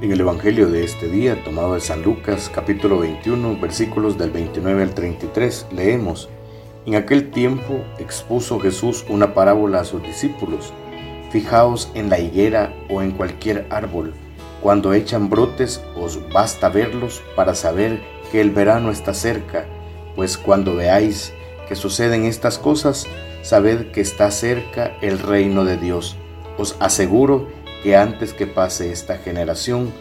En el Evangelio de este día, tomado de San Lucas, capítulo 21, versículos del 29 al 33, leemos, En aquel tiempo expuso Jesús una parábola a sus discípulos, Fijaos en la higuera o en cualquier árbol, cuando echan brotes os basta verlos para saber que el verano está cerca, pues cuando veáis que suceden estas cosas, sabed que está cerca el reino de Dios. Os aseguro que antes que pase esta generación,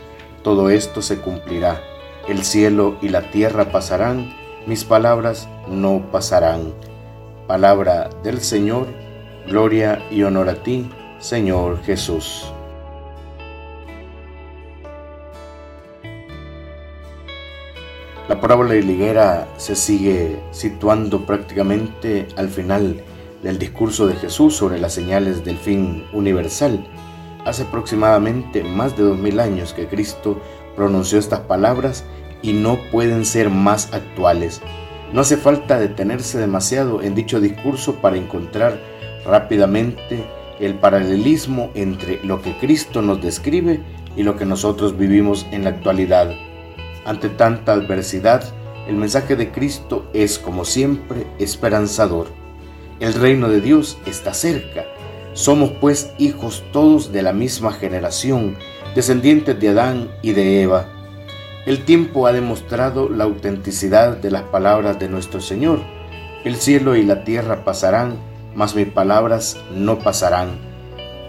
todo esto se cumplirá. El cielo y la tierra pasarán, mis palabras no pasarán. Palabra del Señor, gloria y honor a ti, Señor Jesús. La parábola de liguera se sigue situando prácticamente al final del discurso de Jesús sobre las señales del fin universal. Hace aproximadamente más de dos mil años que Cristo pronunció estas palabras y no pueden ser más actuales. No hace falta detenerse demasiado en dicho discurso para encontrar rápidamente el paralelismo entre lo que Cristo nos describe y lo que nosotros vivimos en la actualidad. Ante tanta adversidad, el mensaje de Cristo es, como siempre, esperanzador. El reino de Dios está cerca. Somos pues hijos todos de la misma generación, descendientes de Adán y de Eva. El tiempo ha demostrado la autenticidad de las palabras de nuestro Señor. El cielo y la tierra pasarán, mas mis palabras no pasarán.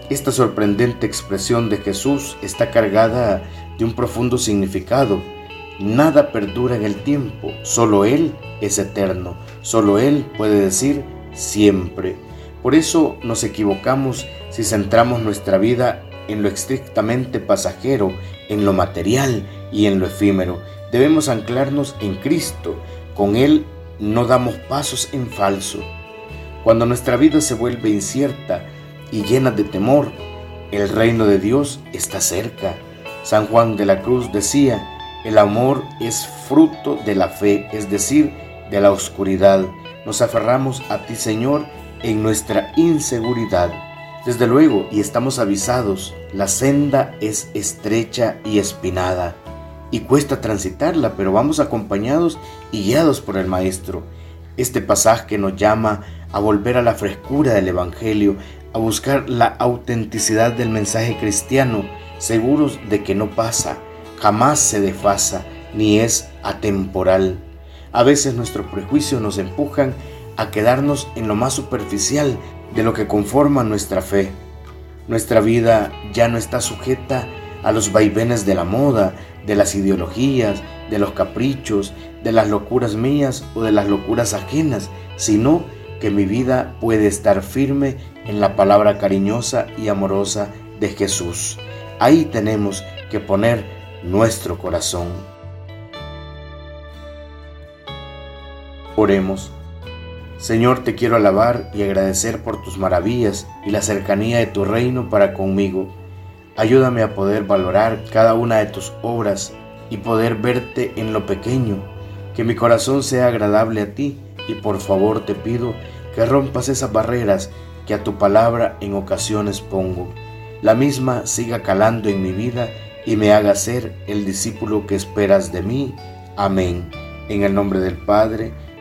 Esta sorprendente expresión de Jesús está cargada de un profundo significado. Nada perdura en el tiempo, solo Él es eterno, solo Él puede decir siempre. Por eso nos equivocamos si centramos nuestra vida en lo estrictamente pasajero, en lo material y en lo efímero. Debemos anclarnos en Cristo. Con Él no damos pasos en falso. Cuando nuestra vida se vuelve incierta y llena de temor, el reino de Dios está cerca. San Juan de la Cruz decía, el amor es fruto de la fe, es decir, de la oscuridad. Nos aferramos a ti, Señor, en nuestra inseguridad. Desde luego, y estamos avisados, la senda es estrecha y espinada, y cuesta transitarla, pero vamos acompañados y guiados por el Maestro. Este pasaje nos llama a volver a la frescura del Evangelio, a buscar la autenticidad del mensaje cristiano, seguros de que no pasa, jamás se desfasa, ni es atemporal. A veces nuestros prejuicios nos empujan a quedarnos en lo más superficial de lo que conforma nuestra fe. Nuestra vida ya no está sujeta a los vaivenes de la moda, de las ideologías, de los caprichos, de las locuras mías o de las locuras ajenas, sino que mi vida puede estar firme en la palabra cariñosa y amorosa de Jesús. Ahí tenemos que poner nuestro corazón. Oremos. Señor, te quiero alabar y agradecer por tus maravillas y la cercanía de tu reino para conmigo. Ayúdame a poder valorar cada una de tus obras y poder verte en lo pequeño, que mi corazón sea agradable a ti y por favor te pido que rompas esas barreras que a tu palabra en ocasiones pongo. La misma siga calando en mi vida y me haga ser el discípulo que esperas de mí. Amén. En el nombre del Padre,